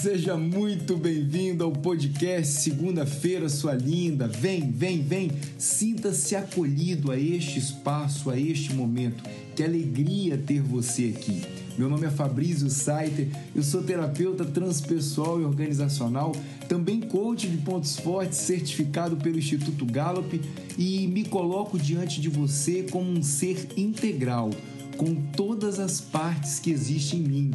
Seja muito bem-vindo ao podcast Segunda-feira, sua linda. Vem, vem, vem. Sinta-se acolhido a este espaço, a este momento. Que alegria ter você aqui. Meu nome é Fabrício Saiter, eu sou terapeuta transpessoal e organizacional, também coach de pontos fortes certificado pelo Instituto Gallup e me coloco diante de você como um ser integral, com todas as partes que existem em mim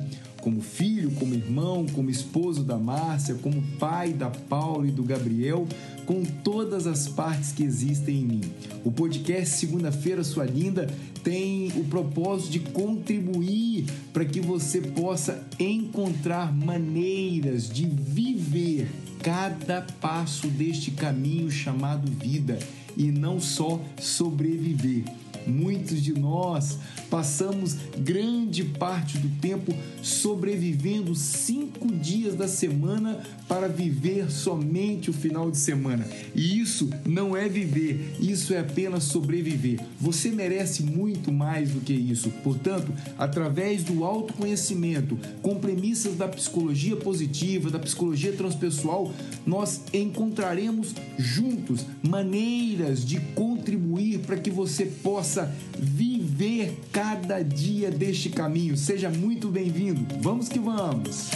como filho, como irmão, como esposo da Márcia, como pai da Paula e do Gabriel, com todas as partes que existem em mim. O podcast Segunda-feira, sua linda, tem o propósito de contribuir para que você possa encontrar maneiras de viver cada passo deste caminho chamado vida e não só sobreviver. Muitos de nós passamos grande parte do tempo sobrevivendo cinco dias da semana para viver somente o final de semana. E isso não é viver, isso é apenas sobreviver. Você merece muito mais do que isso. Portanto, através do autoconhecimento, com premissas da psicologia positiva, da psicologia transpessoal, nós encontraremos juntos maneiras de contribuir para que você possa viver cada dia deste caminho. Seja muito bem-vindo. Vamos que vamos!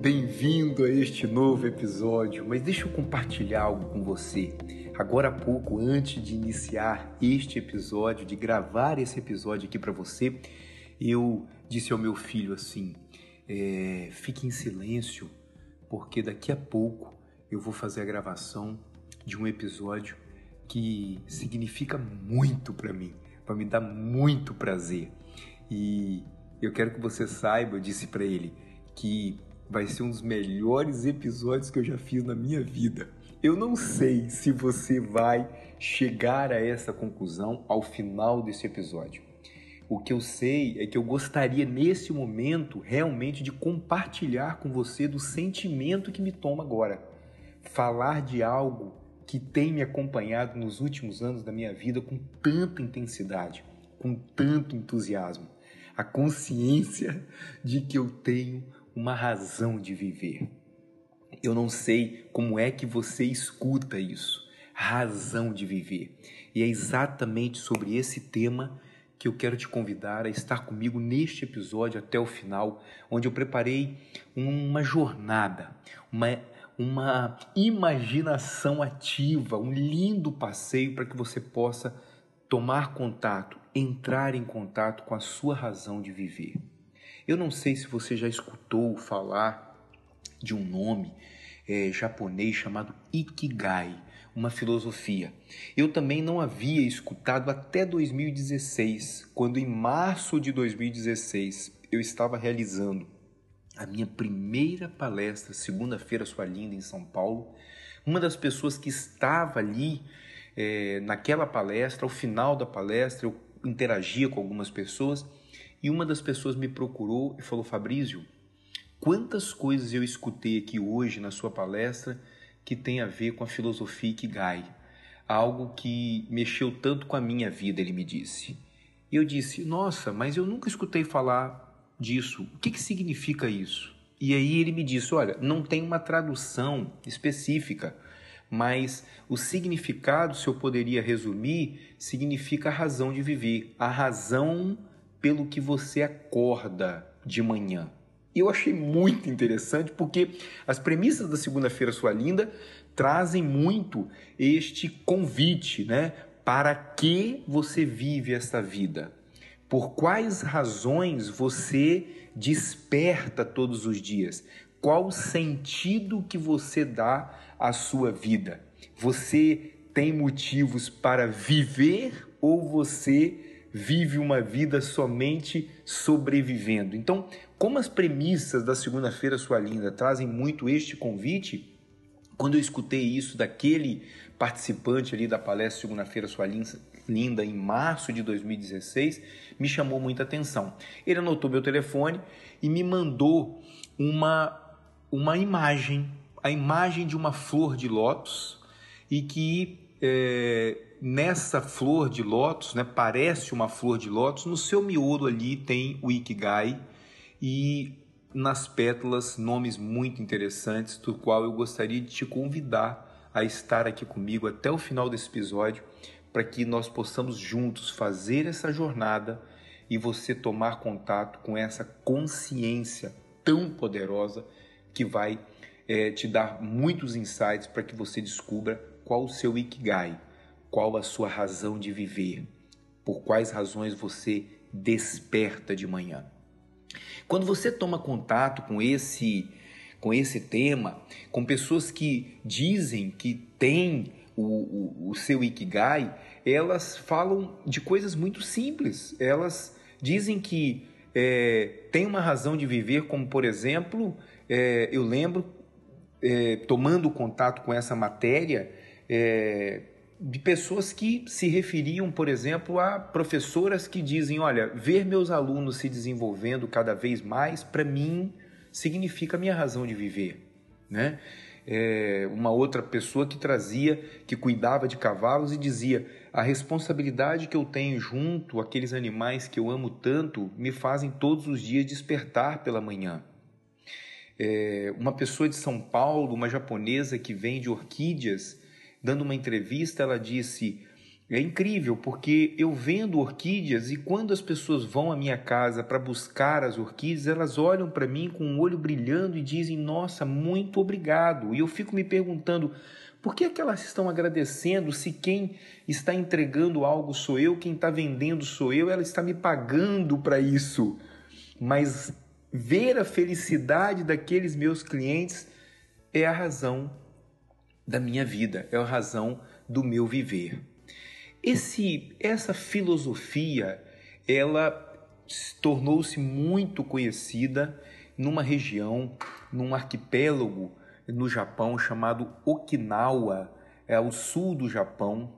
Bem-vindo a este novo episódio, mas deixa eu compartilhar algo com você. Agora há pouco, antes de iniciar este episódio, de gravar esse episódio aqui para você, eu disse ao meu filho assim: é, fique em silêncio, porque daqui a pouco eu vou fazer a gravação de um episódio que significa muito para mim, para me dar muito prazer. E eu quero que você saiba, eu disse para ele, que vai ser um dos melhores episódios que eu já fiz na minha vida. Eu não sei se você vai chegar a essa conclusão ao final desse episódio. O que eu sei é que eu gostaria nesse momento realmente de compartilhar com você do sentimento que me toma agora. Falar de algo que tem me acompanhado nos últimos anos da minha vida com tanta intensidade, com tanto entusiasmo. A consciência de que eu tenho uma razão de viver. Eu não sei como é que você escuta isso, razão de viver. E é exatamente sobre esse tema que eu quero te convidar a estar comigo neste episódio até o final, onde eu preparei uma jornada, uma, uma imaginação ativa, um lindo passeio para que você possa tomar contato, entrar em contato com a sua razão de viver. Eu não sei se você já escutou falar de um nome é, japonês chamado Ikigai, uma filosofia. Eu também não havia escutado até 2016, quando em março de 2016 eu estava realizando a minha primeira palestra, segunda-feira sua linda em São Paulo. Uma das pessoas que estava ali é, naquela palestra, ao final da palestra, eu interagia com algumas pessoas e uma das pessoas me procurou e falou: Fabrício, quantas coisas eu escutei aqui hoje na sua palestra que tem a ver com a filosofia Ikigai. Algo que mexeu tanto com a minha vida, ele me disse. E eu disse: Nossa, mas eu nunca escutei falar disso. O que, que significa isso? E aí ele me disse: Olha, não tem uma tradução específica, mas o significado, se eu poderia resumir, significa a razão de viver, a razão pelo que você acorda de manhã. Eu achei muito interessante porque as premissas da segunda-feira sua linda trazem muito este convite, né? Para que você vive esta vida? Por quais razões você desperta todos os dias? Qual o sentido que você dá à sua vida? Você tem motivos para viver ou você vive uma vida somente sobrevivendo. Então, como as premissas da segunda-feira sua linda trazem muito este convite, quando eu escutei isso daquele participante ali da palestra Segunda-feira Sua Linda em março de 2016, me chamou muita atenção. Ele anotou meu telefone e me mandou uma, uma imagem, a imagem de uma flor de lótus e que é, nessa flor de lótus, né, parece uma flor de lótus, no seu miolo ali tem o Ikigai e nas pétalas nomes muito interessantes, do qual eu gostaria de te convidar a estar aqui comigo até o final desse episódio, para que nós possamos juntos fazer essa jornada e você tomar contato com essa consciência tão poderosa que vai é, te dar muitos insights para que você descubra qual o seu Ikigai, qual a sua razão de viver, por quais razões você desperta de manhã. Quando você toma contato com esse com esse tema, com pessoas que dizem que têm o, o, o seu Ikigai, elas falam de coisas muito simples. Elas dizem que é, tem uma razão de viver, como por exemplo, é, eu lembro, é, tomando contato com essa matéria, é, de pessoas que se referiam, por exemplo, a professoras que dizem: olha, ver meus alunos se desenvolvendo cada vez mais, para mim, significa minha razão de viver. Né? É, uma outra pessoa que trazia, que cuidava de cavalos e dizia: a responsabilidade que eu tenho junto àqueles animais que eu amo tanto me fazem todos os dias despertar pela manhã. É, uma pessoa de São Paulo, uma japonesa que vende orquídeas, dando uma entrevista, ela disse: é incrível porque eu vendo orquídeas e quando as pessoas vão à minha casa para buscar as orquídeas, elas olham para mim com o um olho brilhando e dizem: Nossa, muito obrigado. E eu fico me perguntando. Por que, é que elas estão agradecendo se quem está entregando algo sou eu, quem está vendendo sou eu, ela está me pagando para isso? Mas ver a felicidade daqueles meus clientes é a razão da minha vida, é a razão do meu viver. Esse, essa filosofia, ela tornou-se muito conhecida numa região, num arquipélago no Japão chamado Okinawa, é ao sul do Japão.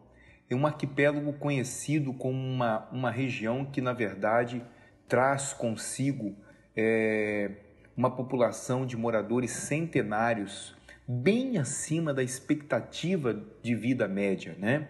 É um arquipélago conhecido como uma, uma região que, na verdade, traz consigo é, uma população de moradores centenários bem acima da expectativa de vida média, né?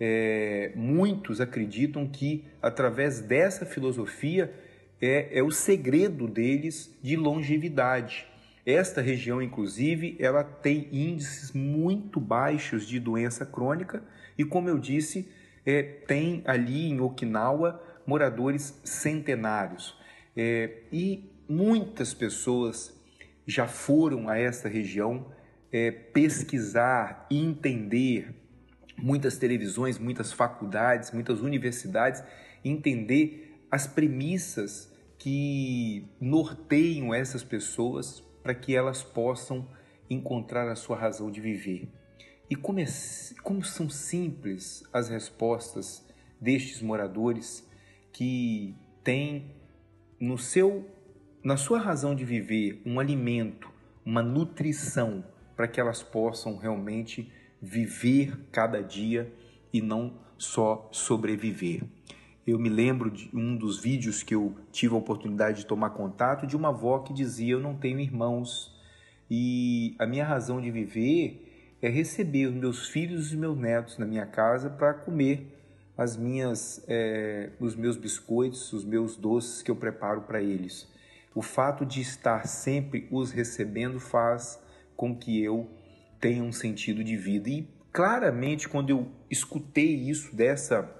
É, muitos acreditam que através dessa filosofia é, é o segredo deles de longevidade. Esta região, inclusive, ela tem índices muito baixos de doença crônica e, como eu disse, é, tem ali em Okinawa moradores centenários. É, e muitas pessoas já foram a essa região é, pesquisar, entender muitas televisões, muitas faculdades, muitas universidades, entender as premissas que norteiam essas pessoas para que elas possam encontrar a sua razão de viver. E como, é, como são simples as respostas destes moradores que têm no seu, na sua razão de viver um alimento, uma nutrição para que elas possam realmente viver cada dia e não só sobreviver. Eu me lembro de um dos vídeos que eu tive a oportunidade de tomar contato de uma avó que dizia: Eu não tenho irmãos e a minha razão de viver é receber os meus filhos e meus netos na minha casa para comer as minhas, é, os meus biscoitos, os meus doces que eu preparo para eles. O fato de estar sempre os recebendo faz com que eu tenha um sentido de vida. E claramente, quando eu escutei isso dessa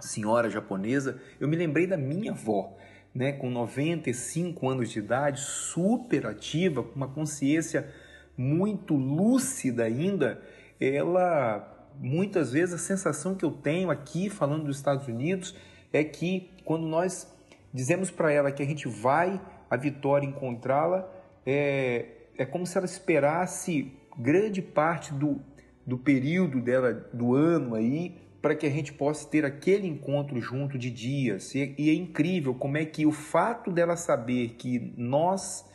senhora japonesa, eu me lembrei da minha avó, né, com 95 anos de idade, super ativa, com uma consciência muito lúcida ainda. Ela, muitas vezes, a sensação que eu tenho aqui, falando dos Estados Unidos, é que quando nós dizemos para ela que a gente vai a Vitória encontrá-la, é, é como se ela esperasse grande parte do, do período dela, do ano aí, para que a gente possa ter aquele encontro junto de dias. E, e é incrível como é que o fato dela saber que nós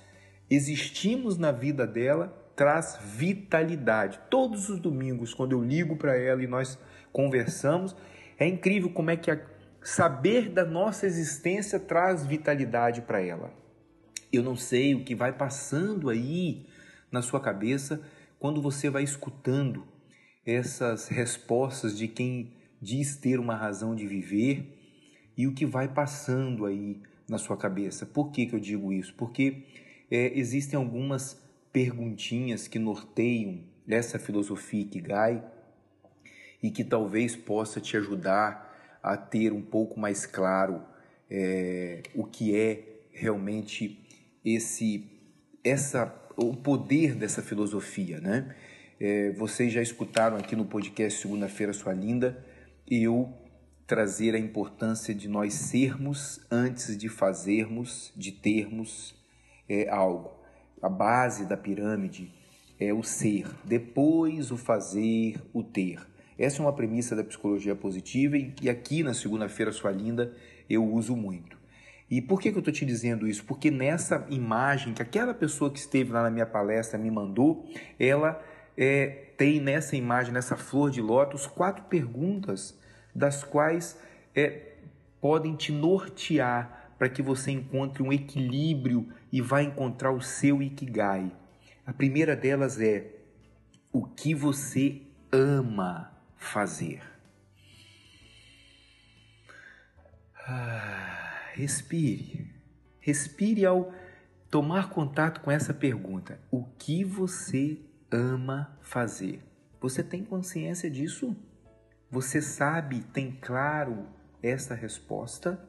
existimos na vida dela traz vitalidade. Todos os domingos, quando eu ligo para ela e nós conversamos, é incrível como é que a, saber da nossa existência traz vitalidade para ela. Eu não sei o que vai passando aí na sua cabeça quando você vai escutando essas respostas de quem diz ter uma razão de viver e o que vai passando aí na sua cabeça. Por que, que eu digo isso? Porque é, existem algumas perguntinhas que norteiam essa filosofia Ikigai e que talvez possa te ajudar a ter um pouco mais claro é, o que é realmente esse essa o poder dessa filosofia, né? É, vocês já escutaram aqui no podcast Segunda-feira Sua Linda eu trazer a importância de nós sermos antes de fazermos, de termos é, algo. A base da pirâmide é o ser, depois o fazer, o ter. Essa é uma premissa da psicologia positiva e aqui na segunda-feira, sua linda, eu uso muito. E por que, que eu estou te dizendo isso? Porque nessa imagem que aquela pessoa que esteve lá na minha palestra me mandou, ela é, tem nessa imagem, nessa flor de lótus, quatro perguntas das quais é, podem te nortear para que você encontre um equilíbrio e vá encontrar o seu Ikigai. A primeira delas é o que você ama fazer. Ah, respire. Respire ao tomar contato com essa pergunta. O que você ama fazer? Você tem consciência disso? Você sabe, tem claro essa resposta?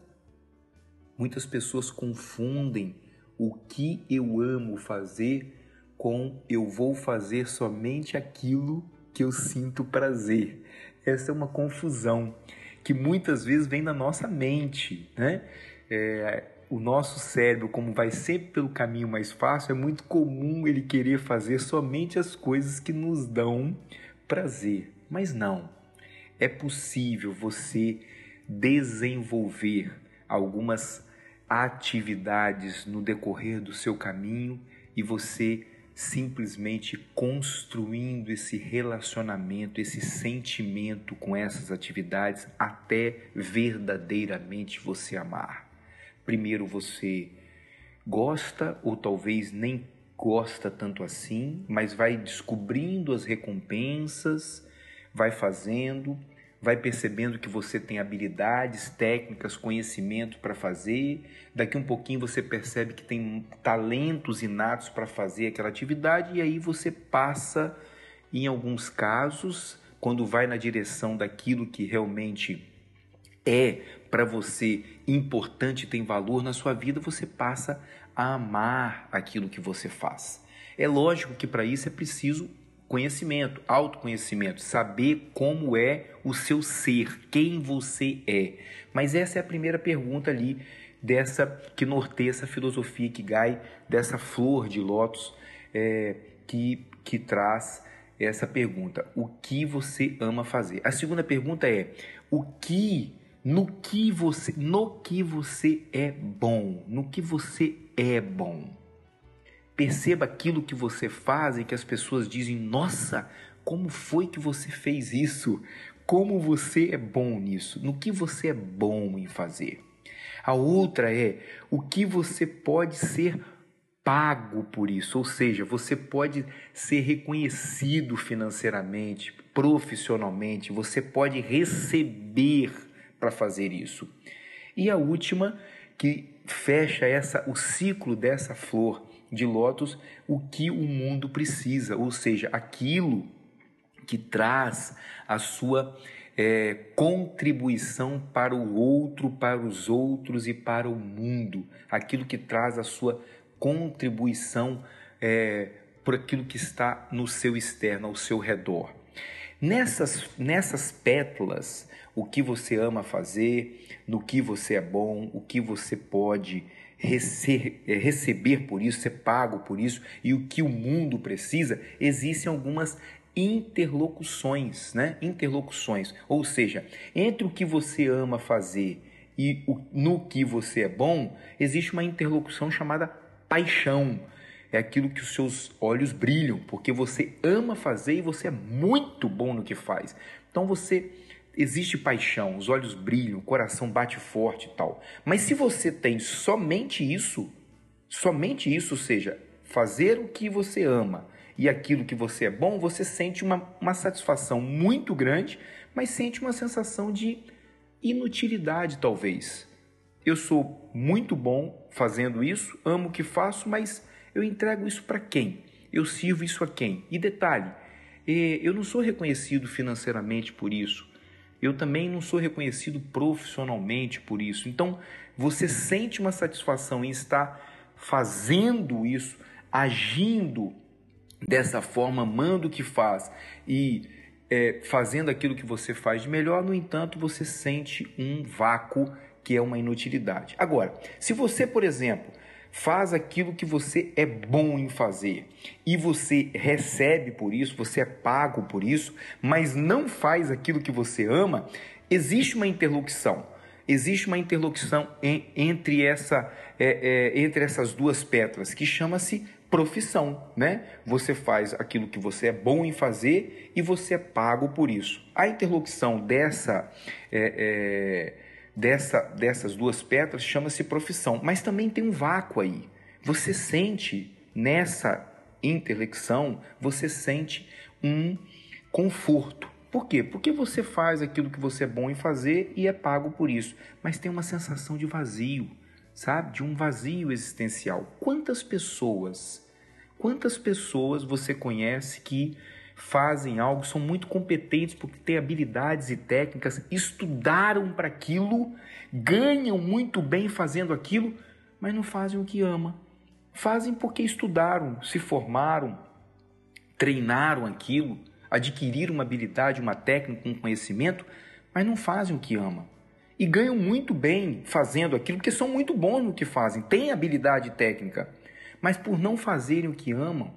Muitas pessoas confundem o que eu amo fazer com eu vou fazer somente aquilo que eu sinto prazer. Essa é uma confusão que muitas vezes vem na nossa mente, né? É, o nosso cérebro, como vai sempre pelo caminho mais fácil, é muito comum ele querer fazer somente as coisas que nos dão prazer. Mas não é possível você desenvolver algumas atividades no decorrer do seu caminho e você simplesmente construindo esse relacionamento, esse sentimento com essas atividades até verdadeiramente você amar. Primeiro você gosta ou talvez nem gosta tanto assim, mas vai descobrindo as recompensas, vai fazendo vai percebendo que você tem habilidades, técnicas, conhecimento para fazer. Daqui um pouquinho você percebe que tem talentos inatos para fazer aquela atividade e aí você passa, em alguns casos, quando vai na direção daquilo que realmente é para você importante, tem valor na sua vida, você passa a amar aquilo que você faz. É lógico que para isso é preciso conhecimento, autoconhecimento, saber como é o seu ser, quem você é. Mas essa é a primeira pergunta ali dessa que norteia essa filosofia que gai dessa flor de lótus é, que, que traz essa pergunta: o que você ama fazer? A segunda pergunta é: o que no que você no que você é bom, no que você é bom. Perceba aquilo que você faz e que as pessoas dizem: Nossa, como foi que você fez isso? Como você é bom nisso? No que você é bom em fazer? A outra é o que você pode ser pago por isso, ou seja, você pode ser reconhecido financeiramente, profissionalmente, você pode receber para fazer isso. E a última que fecha essa o ciclo dessa flor de lótus o que o mundo precisa, ou seja, aquilo que traz a sua é, contribuição para o outro, para os outros e para o mundo, aquilo que traz a sua contribuição é, por aquilo que está no seu externo, ao seu redor. Nessas, nessas pétalas, o que você ama fazer, no que você é bom, o que você pode rece é, receber por isso, ser pago por isso e o que o mundo precisa, existem algumas interlocuções, né? Interlocuções, ou seja, entre o que você ama fazer e o, no que você é bom, existe uma interlocução chamada paixão. é aquilo que os seus olhos brilham, porque você ama fazer e você é muito bom no que faz. Então você existe paixão, os olhos brilham, o coração bate forte e tal. Mas se você tem somente isso, somente isso, ou seja, fazer o que você ama e aquilo que você é bom, você sente uma, uma satisfação muito grande, mas sente uma sensação de inutilidade, talvez. Eu sou muito bom fazendo isso, amo o que faço, mas eu entrego isso para quem? Eu sirvo isso a quem? E detalhe, eh, eu não sou reconhecido financeiramente por isso. Eu também não sou reconhecido profissionalmente por isso. Então, você sente uma satisfação em estar fazendo isso, agindo dessa forma, amando o que faz e é, fazendo aquilo que você faz de melhor, no entanto, você sente um vácuo que é uma inutilidade. Agora, se você, por exemplo, faz aquilo que você é bom em fazer e você recebe por isso, você é pago por isso, mas não faz aquilo que você ama, existe uma interlocução. Existe uma interlocução em, entre, essa, é, é, entre essas duas pétalas que chama-se profissão, né? Você faz aquilo que você é bom em fazer e você é pago por isso. A interlocução dessa é, é dessa, dessas duas pétalas chama-se profissão, mas também tem um vácuo aí. Você sente nessa intelecção, você sente um conforto. Por quê? Porque você faz aquilo que você é bom em fazer e é pago por isso, mas tem uma sensação de vazio, sabe? De um vazio existencial. Quantas pessoas, quantas pessoas você conhece que fazem algo, são muito competentes porque têm habilidades e técnicas, estudaram para aquilo, ganham muito bem fazendo aquilo, mas não fazem o que ama. Fazem porque estudaram, se formaram, treinaram aquilo, adquiriram uma habilidade, uma técnica, um conhecimento, mas não fazem o que ama. E ganham muito bem fazendo aquilo, porque são muito bons no que fazem, têm habilidade técnica, mas por não fazerem o que amam,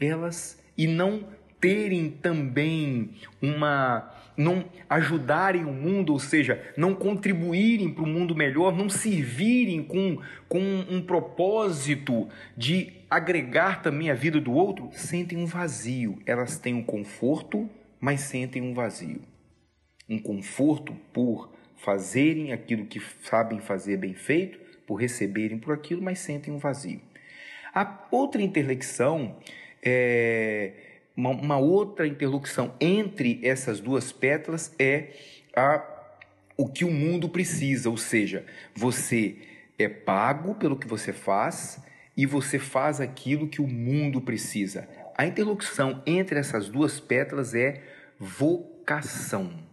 elas e não terem também uma não ajudarem o mundo, ou seja, não contribuírem para o mundo melhor, não servirem com, com um propósito de agregar também a vida do outro, sentem um vazio. Elas têm um conforto, mas sentem um vazio. Um conforto por fazerem aquilo que sabem fazer bem feito, por receberem por aquilo, mas sentem um vazio. A outra interlexão é uma, uma outra interlocução entre essas duas pétalas é a, o que o mundo precisa, ou seja, você é pago pelo que você faz e você faz aquilo que o mundo precisa. A interlocução entre essas duas pétalas é vocação.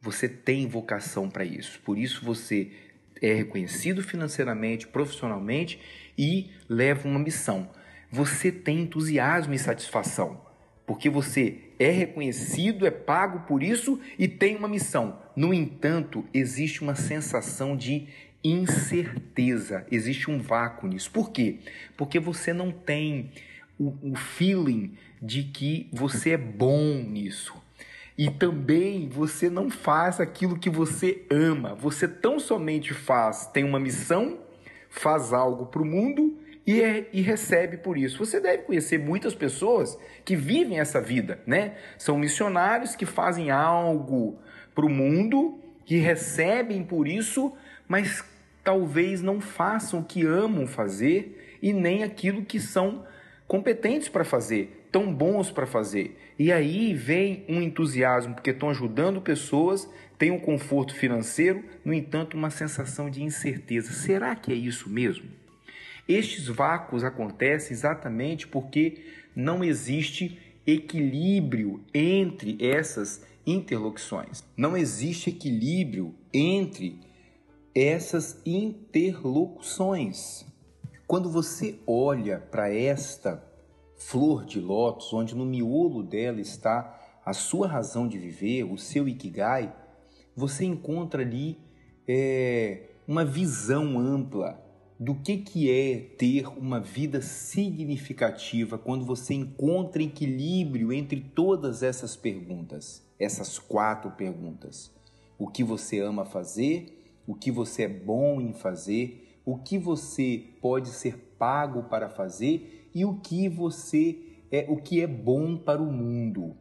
Você tem vocação para isso, por isso você é reconhecido financeiramente, profissionalmente e leva uma missão. Você tem entusiasmo e satisfação porque você é reconhecido, é pago por isso e tem uma missão. No entanto, existe uma sensação de incerteza, existe um vácuo nisso. Por quê? Porque você não tem o, o feeling de que você é bom nisso. E também você não faz aquilo que você ama. Você tão somente faz, tem uma missão, faz algo para o mundo e, é, e recebe por isso. Você deve conhecer muitas pessoas que vivem essa vida, né? São missionários que fazem algo para o mundo, que recebem por isso, mas talvez não façam o que amam fazer e nem aquilo que são competentes para fazer, tão bons para fazer. E aí vem um entusiasmo, porque estão ajudando pessoas, tem um conforto financeiro, no entanto, uma sensação de incerteza. Será que é isso mesmo? Estes vácuos acontecem exatamente porque não existe equilíbrio entre essas interlocuções. Não existe equilíbrio entre essas interlocuções. Quando você olha para esta flor de lótus, onde no miolo dela está a sua razão de viver, o seu ikigai, você encontra ali é, uma visão ampla do que, que é ter uma vida significativa quando você encontra equilíbrio entre todas essas perguntas, essas quatro perguntas. O que você ama fazer, o que você é bom em fazer, o que você pode ser pago para fazer e o que você é o que é bom para o mundo.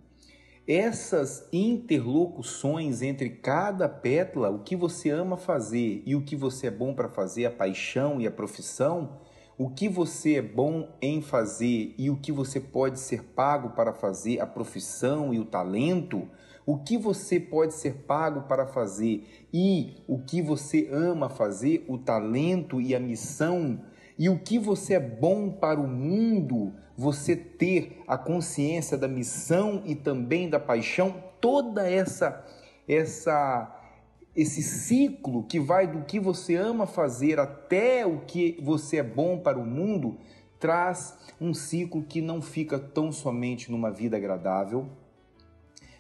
Essas interlocuções entre cada pétala, o que você ama fazer e o que você é bom para fazer, a paixão e a profissão, o que você é bom em fazer e o que você pode ser pago para fazer, a profissão e o talento, o que você pode ser pago para fazer e o que você ama fazer, o talento e a missão, e o que você é bom para o mundo, você ter a consciência da missão e também da paixão, toda essa essa esse ciclo que vai do que você ama fazer até o que você é bom para o mundo, traz um ciclo que não fica tão somente numa vida agradável,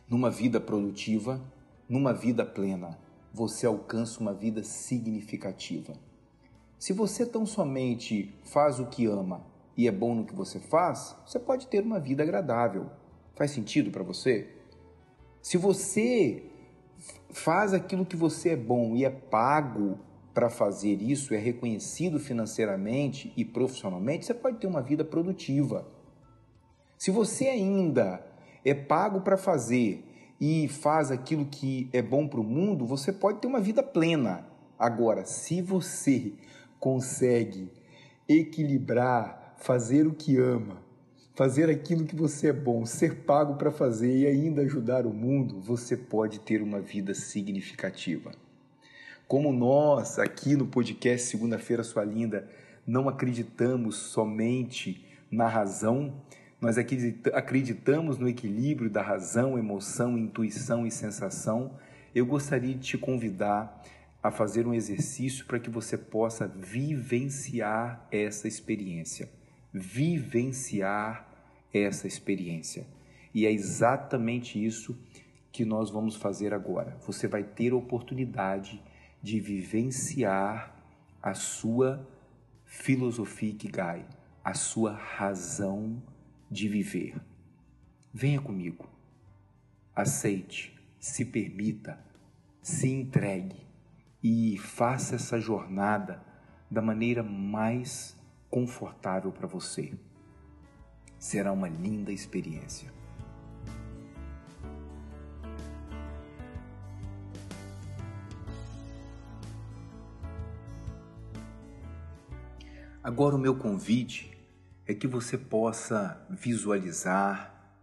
numa vida produtiva, numa vida plena. Você alcança uma vida significativa. Se você tão somente faz o que ama e é bom no que você faz, você pode ter uma vida agradável. Faz sentido para você? Se você faz aquilo que você é bom e é pago para fazer isso, é reconhecido financeiramente e profissionalmente, você pode ter uma vida produtiva. Se você ainda é pago para fazer e faz aquilo que é bom para o mundo, você pode ter uma vida plena. Agora, se você consegue equilibrar, fazer o que ama, fazer aquilo que você é bom, ser pago para fazer e ainda ajudar o mundo, você pode ter uma vida significativa. Como nós, aqui no podcast Segunda-feira Sua Linda, não acreditamos somente na razão, nós acreditamos no equilíbrio da razão, emoção, intuição e sensação. Eu gostaria de te convidar a fazer um exercício para que você possa vivenciar essa experiência. Vivenciar essa experiência. E é exatamente isso que nós vamos fazer agora. Você vai ter a oportunidade de vivenciar a sua filosofia Ikigai, a sua razão de viver. Venha comigo. Aceite, se permita, se entregue e faça essa jornada da maneira mais confortável para você. Será uma linda experiência. Agora, o meu convite é que você possa visualizar,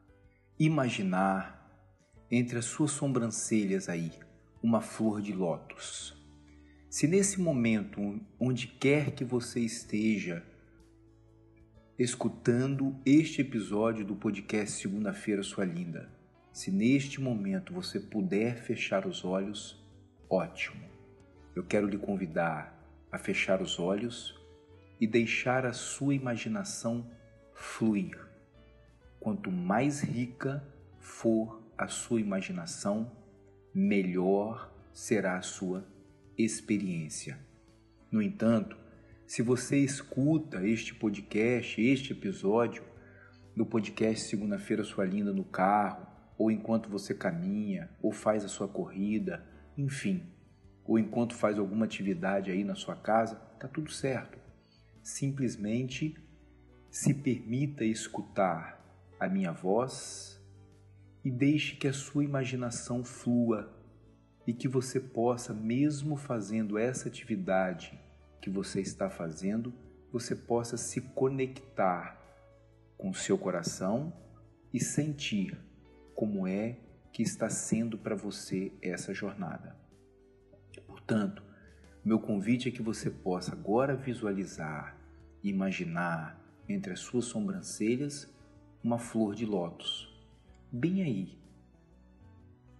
imaginar entre as suas sobrancelhas aí uma flor de lótus. Se nesse momento, onde quer que você esteja, escutando este episódio do podcast Segunda-feira Sua Linda, se neste momento você puder fechar os olhos, ótimo. Eu quero lhe convidar a fechar os olhos e deixar a sua imaginação fluir. Quanto mais rica for a sua imaginação, melhor será a sua experiência. No entanto, se você escuta este podcast, este episódio do podcast Segunda-feira Sua Linda no carro, ou enquanto você caminha, ou faz a sua corrida, enfim, ou enquanto faz alguma atividade aí na sua casa, tá tudo certo. Simplesmente se permita escutar a minha voz e deixe que a sua imaginação flua e que você possa, mesmo fazendo essa atividade que você está fazendo, você possa se conectar com o seu coração e sentir como é que está sendo para você essa jornada. Portanto, meu convite é que você possa agora visualizar, imaginar entre as suas sobrancelhas uma flor de lótus, bem aí,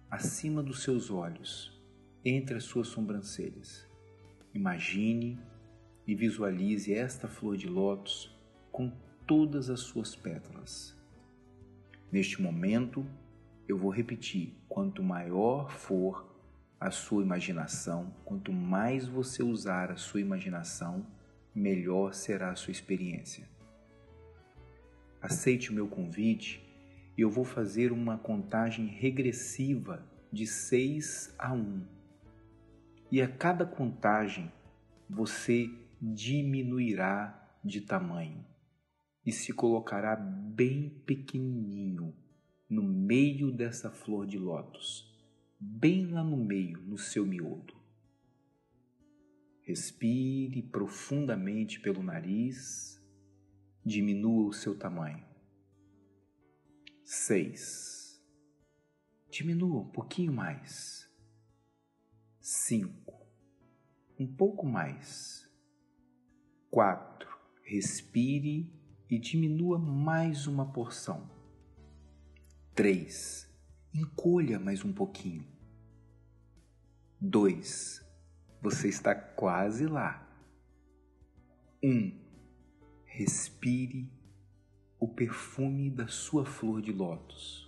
acima dos seus olhos, entre as suas sobrancelhas. Imagine e visualize esta flor de lótus com todas as suas pétalas. Neste momento, eu vou repetir: quanto maior for a sua imaginação, quanto mais você usar a sua imaginação, melhor será a sua experiência. Aceite o meu convite e eu vou fazer uma contagem regressiva de 6 a 1. E a cada contagem você diminuirá de tamanho. e se colocará bem pequenininho no meio dessa flor de lótus, bem lá no meio, no seu miolo. Respire profundamente pelo nariz, diminua o seu tamanho. Seis. Diminua um pouquinho mais. Cinco. Um pouco mais. Quatro. Respire e diminua mais uma porção. 3. Encolha mais um pouquinho. 2. Você está quase lá. 1. Um, respire o perfume da sua flor de lótus.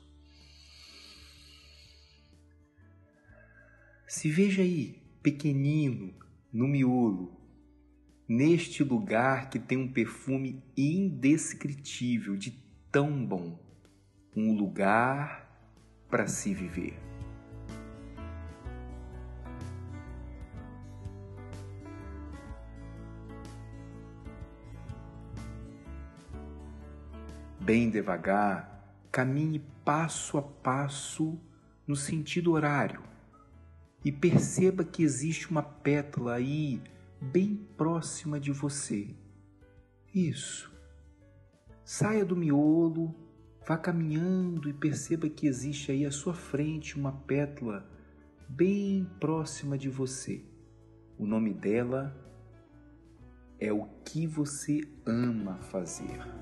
Se veja aí, pequenino, no miolo, neste lugar que tem um perfume indescritível de tão bom, um lugar para se viver. Bem devagar, caminhe passo a passo no sentido horário e perceba que existe uma pétala aí bem próxima de você. Isso. Saia do miolo, vá caminhando e perceba que existe aí à sua frente uma pétala bem próxima de você. O nome dela é o que você ama fazer.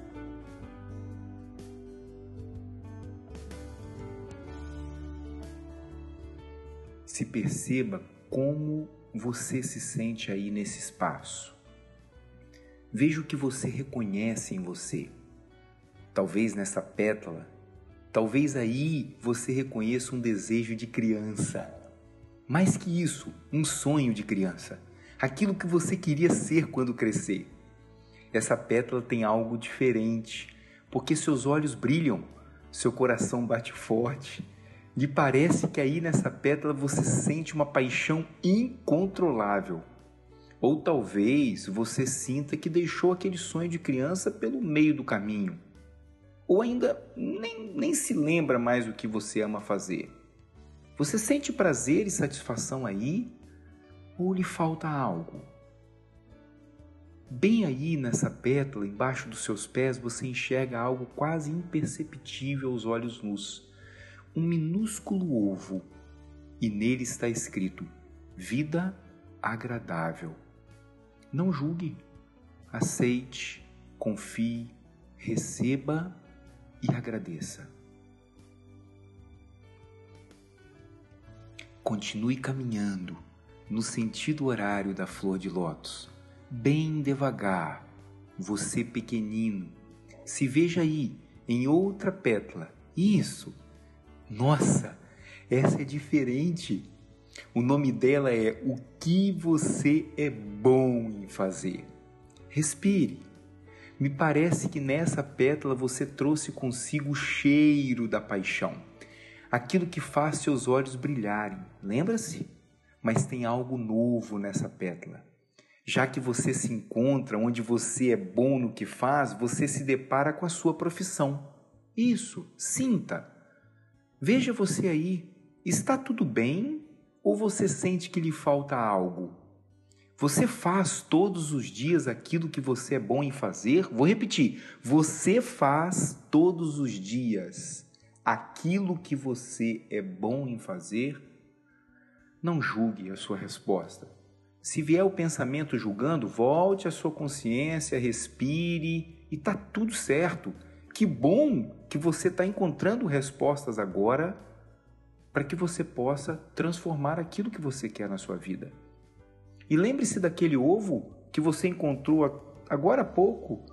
Se perceba como você se sente aí nesse espaço. Veja o que você reconhece em você. Talvez nessa pétala, talvez aí você reconheça um desejo de criança. Mais que isso, um sonho de criança. Aquilo que você queria ser quando crescer. Essa pétala tem algo diferente, porque seus olhos brilham, seu coração bate forte lhe parece que aí nessa pétala você sente uma paixão incontrolável. Ou talvez você sinta que deixou aquele sonho de criança pelo meio do caminho. Ou ainda nem, nem se lembra mais o que você ama fazer. Você sente prazer e satisfação aí? Ou lhe falta algo? Bem aí nessa pétala, embaixo dos seus pés, você enxerga algo quase imperceptível aos olhos nus um minúsculo ovo e nele está escrito: Vida agradável. Não julgue, aceite, confie, receba e agradeça. Continue caminhando no sentido horário da flor de lótus, bem devagar, você pequenino. Se veja aí em outra pétala. Isso nossa, essa é diferente. O nome dela é O que você é bom em fazer. Respire. Me parece que nessa pétala você trouxe consigo o cheiro da paixão, aquilo que faz seus olhos brilharem. Lembra-se? Mas tem algo novo nessa pétala. Já que você se encontra onde você é bom no que faz, você se depara com a sua profissão. Isso, sinta. Veja você aí, está tudo bem ou você sente que lhe falta algo? Você faz todos os dias aquilo que você é bom em fazer? Vou repetir: você faz todos os dias aquilo que você é bom em fazer? Não julgue a sua resposta. Se vier o pensamento julgando, volte à sua consciência, respire e tá tudo certo. Que bom que você está encontrando respostas agora para que você possa transformar aquilo que você quer na sua vida. E lembre-se daquele ovo que você encontrou agora há pouco,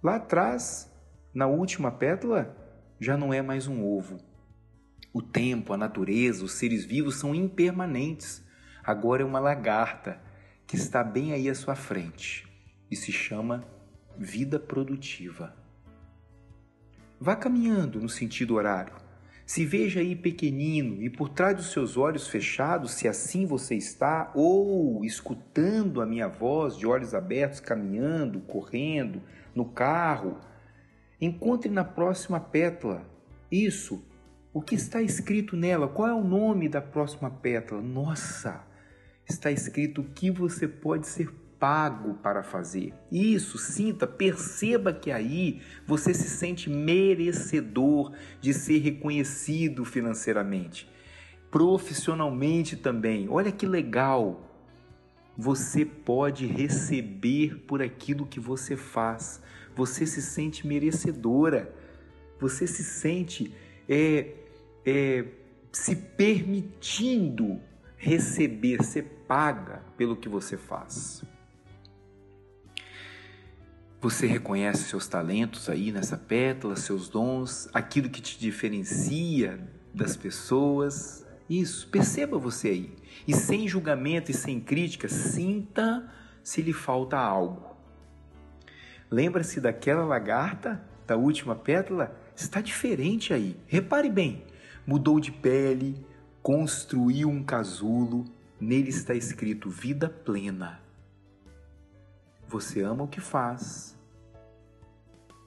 lá atrás, na última pétala, já não é mais um ovo. O tempo, a natureza, os seres vivos são impermanentes. Agora é uma lagarta que está bem aí à sua frente e se chama vida produtiva. Vá caminhando no sentido horário. Se veja aí pequenino e por trás dos seus olhos fechados, se assim você está, ou escutando a minha voz de olhos abertos, caminhando, correndo, no carro, Encontre na próxima pétala isso. O que está escrito nela? Qual é o nome da próxima pétala? Nossa! Está escrito o que você pode ser pago para fazer. Isso, sinta, perceba que aí você se sente merecedor de ser reconhecido financeiramente, profissionalmente também. Olha que legal! Você pode receber por aquilo que você faz. Você se sente merecedora. Você se sente é, é, se permitindo receber, ser paga pelo que você faz. Você reconhece seus talentos aí nessa pétala, seus dons, aquilo que te diferencia das pessoas. Isso, perceba você aí. E sem julgamento e sem crítica, sinta se lhe falta algo. Lembra-se daquela lagarta, da última pétala? Está diferente aí. Repare bem. Mudou de pele, construiu um casulo, nele está escrito vida plena. Você ama o que faz,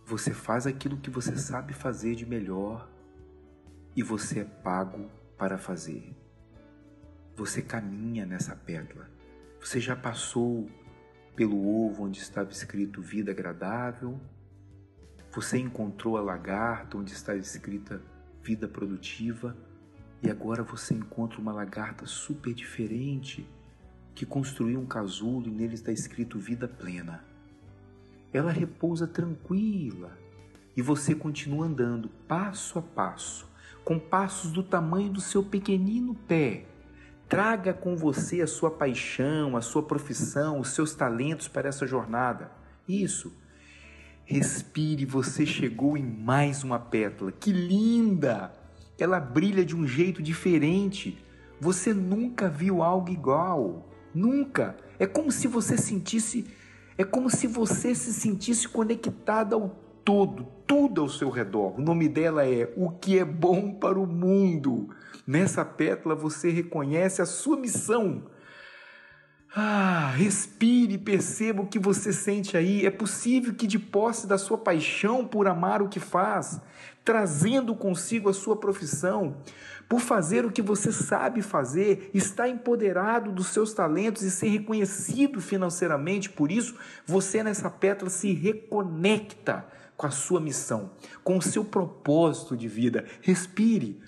você faz aquilo que você sabe fazer de melhor e você é pago para fazer. Você caminha nessa pétala. Você já passou pelo ovo onde estava escrito vida agradável. Você encontrou a lagarta onde estava escrita vida produtiva. E agora você encontra uma lagarta super diferente que construiu um casulo e nele está escrito vida plena ela repousa tranquila e você continua andando passo a passo, com passos do tamanho do seu pequenino pé. Traga com você a sua paixão, a sua profissão, os seus talentos para essa jornada. Isso. Respire, você chegou em mais uma pétala. Que linda! Ela brilha de um jeito diferente. Você nunca viu algo igual. Nunca. É como se você sentisse é como se você se sentisse conectada ao todo, tudo ao seu redor. O nome dela é O que é bom para o mundo. Nessa pétala você reconhece a sua missão. Ah, respire perceba o que você sente aí. É possível que, de posse da sua paixão por amar o que faz, trazendo consigo a sua profissão, por fazer o que você sabe fazer, está empoderado dos seus talentos e ser reconhecido financeiramente. Por isso, você nessa pétala se reconecta com a sua missão, com o seu propósito de vida. Respire.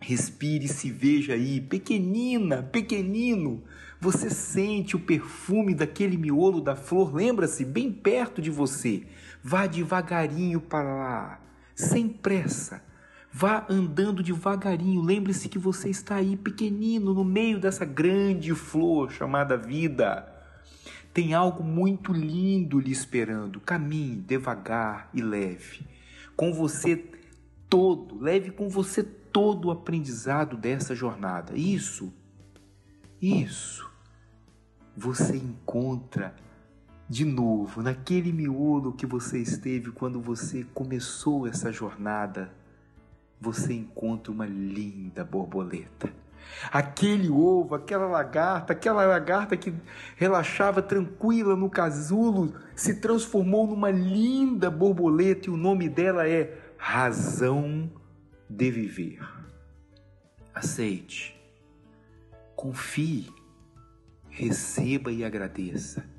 Respire se veja aí, pequenina, pequenino. Você sente o perfume daquele miolo da flor, lembra-se, bem perto de você. Vá devagarinho para lá, sem pressa Vá andando devagarinho. Lembre-se que você está aí pequenino no meio dessa grande flor chamada vida. Tem algo muito lindo lhe esperando. Caminhe devagar e leve. Com você todo, leve com você todo o aprendizado dessa jornada. Isso, isso, você encontra de novo naquele miolo que você esteve quando você começou essa jornada você encontra uma linda borboleta. Aquele ovo, aquela lagarta, aquela lagarta que relaxava tranquila no casulo, se transformou numa linda borboleta e o nome dela é Razão de Viver. Aceite, confie, receba e agradeça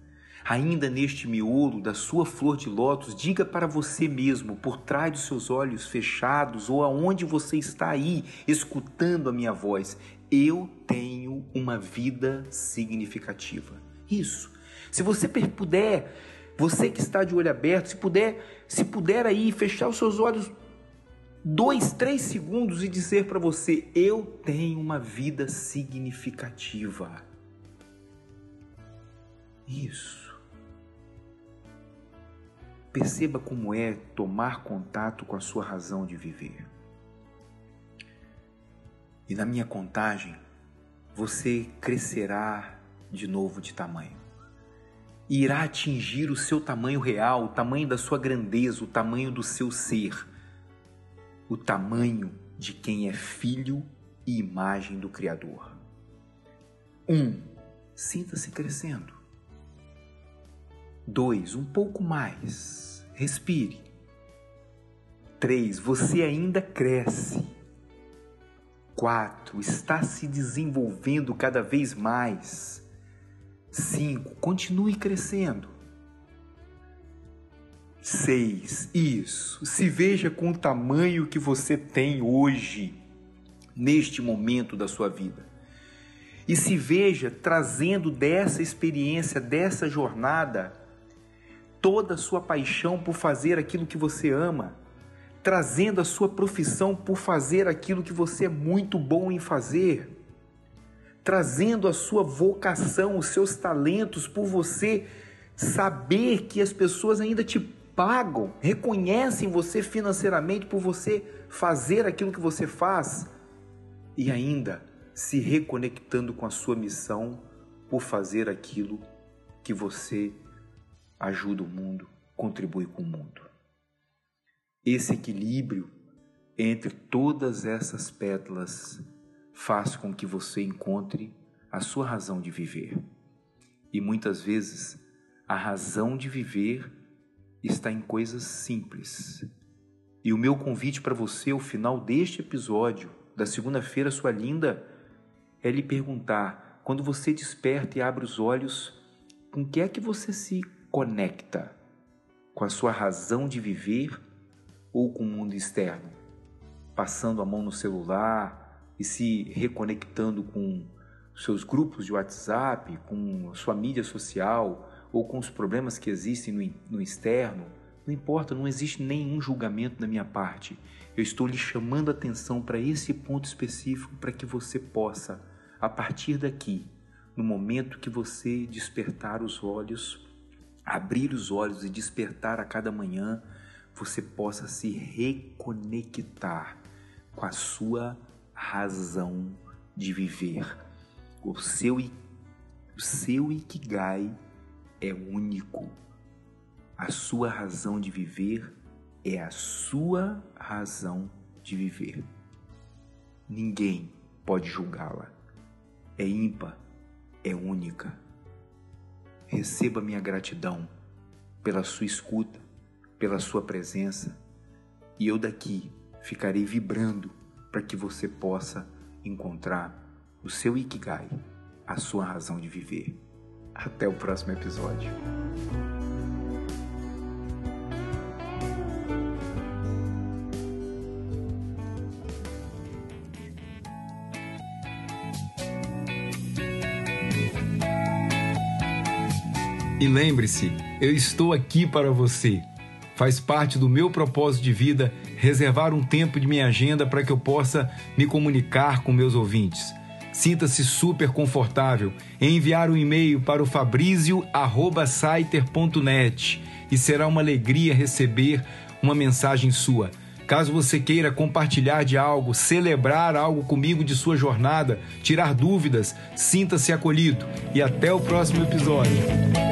Ainda neste miolo da sua flor de lótus, diga para você mesmo, por trás dos seus olhos fechados ou aonde você está aí, escutando a minha voz: eu tenho uma vida significativa. Isso. Se você puder, você que está de olho aberto, se puder, se puder aí fechar os seus olhos dois, três segundos e dizer para você: eu tenho uma vida significativa. Isso. Perceba como é tomar contato com a sua razão de viver. E na minha contagem, você crescerá de novo de tamanho. E irá atingir o seu tamanho real, o tamanho da sua grandeza, o tamanho do seu ser, o tamanho de quem é filho e imagem do Criador. Um, sinta-se crescendo. Dois, um pouco mais. Respire. 3. Você ainda cresce. 4. Está se desenvolvendo cada vez mais. 5. Continue crescendo. 6. Isso. Se veja com o tamanho que você tem hoje, neste momento da sua vida. E se veja trazendo dessa experiência, dessa jornada, toda a sua paixão por fazer aquilo que você ama trazendo a sua profissão por fazer aquilo que você é muito bom em fazer, trazendo a sua vocação, os seus talentos por você saber que as pessoas ainda te pagam, reconhecem você financeiramente por você fazer aquilo que você faz e ainda se reconectando com a sua missão por fazer aquilo que você ajuda o mundo, contribui com o mundo. Esse equilíbrio entre todas essas pétalas faz com que você encontre a sua razão de viver. E muitas vezes a razão de viver está em coisas simples. E o meu convite para você ao final deste episódio, da segunda-feira, sua linda, é lhe perguntar: quando você desperta e abre os olhos, com que é que você se conecta? Com a sua razão de viver ou com o mundo externo, passando a mão no celular e se reconectando com seus grupos de WhatsApp, com sua mídia social ou com os problemas que existem no, no externo, não importa, não existe nenhum julgamento da minha parte. Eu estou lhe chamando a atenção para esse ponto específico para que você possa, a partir daqui, no momento que você despertar os olhos, abrir os olhos e despertar a cada manhã, você possa se reconectar com a sua razão de viver. O seu, o seu Ikigai é único. A sua razão de viver é a sua razão de viver. Ninguém pode julgá-la. É ímpar, é única. Receba minha gratidão pela sua escuta pela sua presença e eu daqui ficarei vibrando para que você possa encontrar o seu Ikigai, a sua razão de viver. Até o próximo episódio. E lembre-se, eu estou aqui para você. Faz parte do meu propósito de vida reservar um tempo de minha agenda para que eu possa me comunicar com meus ouvintes. Sinta-se super confortável em enviar um e-mail para o fabrizio@saiter.net e será uma alegria receber uma mensagem sua. Caso você queira compartilhar de algo, celebrar algo comigo de sua jornada, tirar dúvidas, sinta-se acolhido e até o próximo episódio.